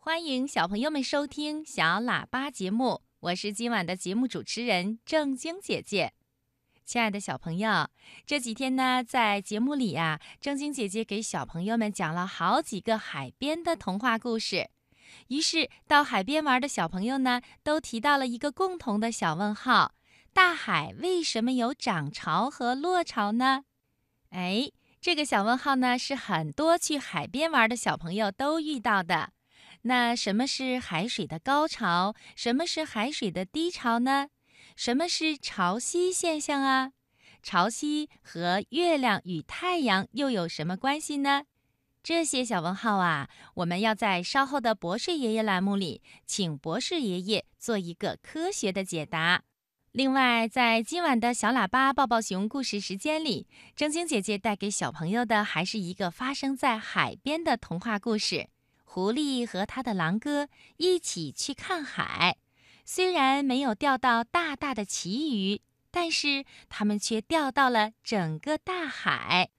欢迎小朋友们收听小喇叭节目，我是今晚的节目主持人正晶姐姐。亲爱的小朋友，这几天呢，在节目里呀，正晶姐姐给小朋友们讲了好几个海边的童话故事。于是，到海边玩的小朋友呢，都提到了一个共同的小问号：大海为什么有涨潮和落潮呢？哎，这个小问号呢，是很多去海边玩的小朋友都遇到的。那什么是海水的高潮？什么是海水的低潮呢？什么是潮汐现象啊？潮汐和月亮与太阳又有什么关系呢？这些小问号啊，我们要在稍后的博士爷爷栏目里，请博士爷爷做一个科学的解答。另外，在今晚的小喇叭抱抱熊故事时间里，正晶姐姐带给小朋友的还是一个发生在海边的童话故事。狐狸和他的狼哥一起去看海，虽然没有钓到大大的旗鱼，但是他们却钓到了整个大海。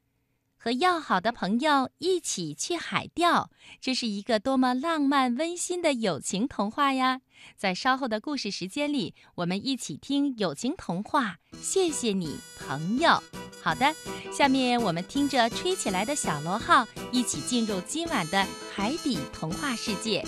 和要好的朋友一起去海钓，这是一个多么浪漫温馨的友情童话呀！在稍后的故事时间里，我们一起听友情童话。谢谢你，朋友。好的，下面我们听着吹起来的小螺号，一起进入今晚的海底童话世界。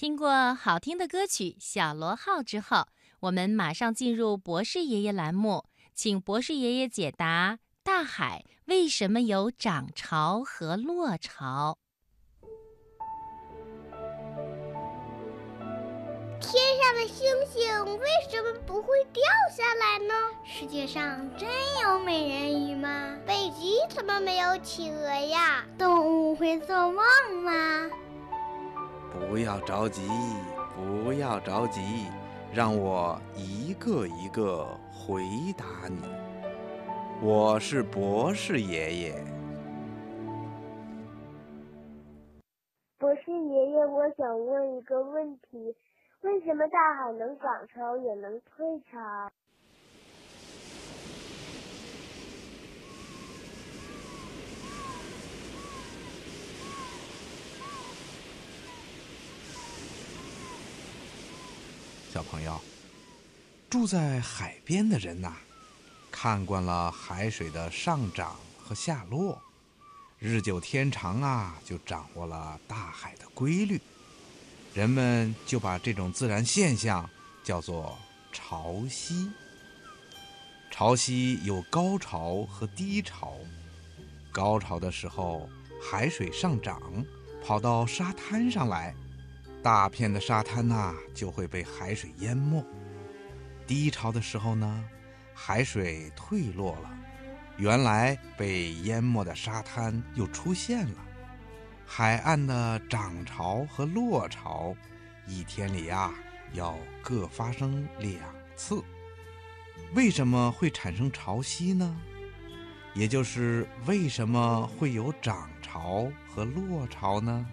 听过好听的歌曲《小螺号》之后，我们马上进入博士爷爷栏目，请博士爷爷解答：大海为什么有涨潮和落潮？天上的星星为什么不会掉下来呢？世界上真有美人鱼吗？北极怎么没有企鹅呀？动物会做梦吗？不要着急，不要着急，让我一个一个回答你。我是博士爷爷。博士爷爷，我想问一个问题：为什么大海能涨潮也能退潮？小朋友，住在海边的人呐，看惯了海水的上涨和下落，日久天长啊，就掌握了大海的规律。人们就把这种自然现象叫做潮汐。潮汐有高潮和低潮，高潮的时候，海水上涨，跑到沙滩上来，大片的沙滩呐就会被海水淹没。低潮的时候呢，海水退落了，原来被淹没的沙滩又出现了。海岸的涨潮和落潮，一天里呀要各发生两次。为什么会产生潮汐呢？也就是为什么会有涨潮和落潮呢？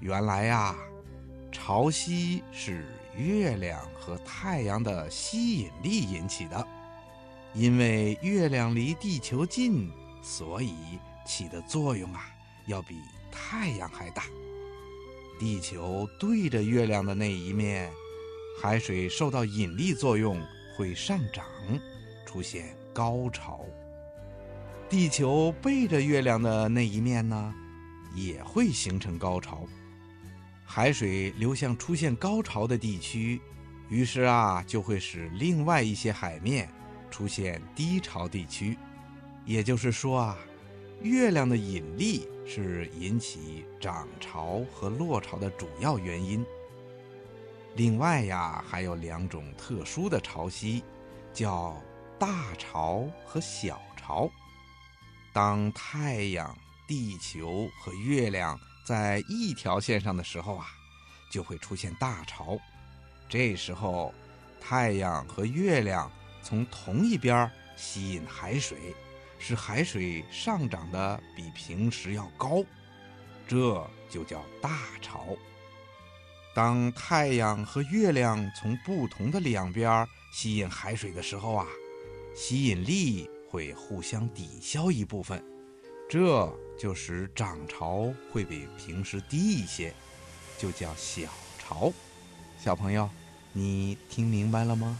原来呀，潮汐是月亮和太阳的吸引力引起的。因为月亮离地球近，所以起的作用啊要比。太阳还大，地球对着月亮的那一面，海水受到引力作用会上涨，出现高潮。地球背着月亮的那一面呢，也会形成高潮，海水流向出现高潮的地区，于是啊，就会使另外一些海面出现低潮地区。也就是说啊。月亮的引力是引起涨潮和落潮的主要原因。另外呀，还有两种特殊的潮汐，叫大潮和小潮。当太阳、地球和月亮在一条线上的时候啊，就会出现大潮。这时候，太阳和月亮从同一边吸引海水。使海水上涨的比平时要高，这就叫大潮。当太阳和月亮从不同的两边吸引海水的时候啊，吸引力会互相抵消一部分，这就使涨潮会比平时低一些，就叫小潮。小朋友，你听明白了吗？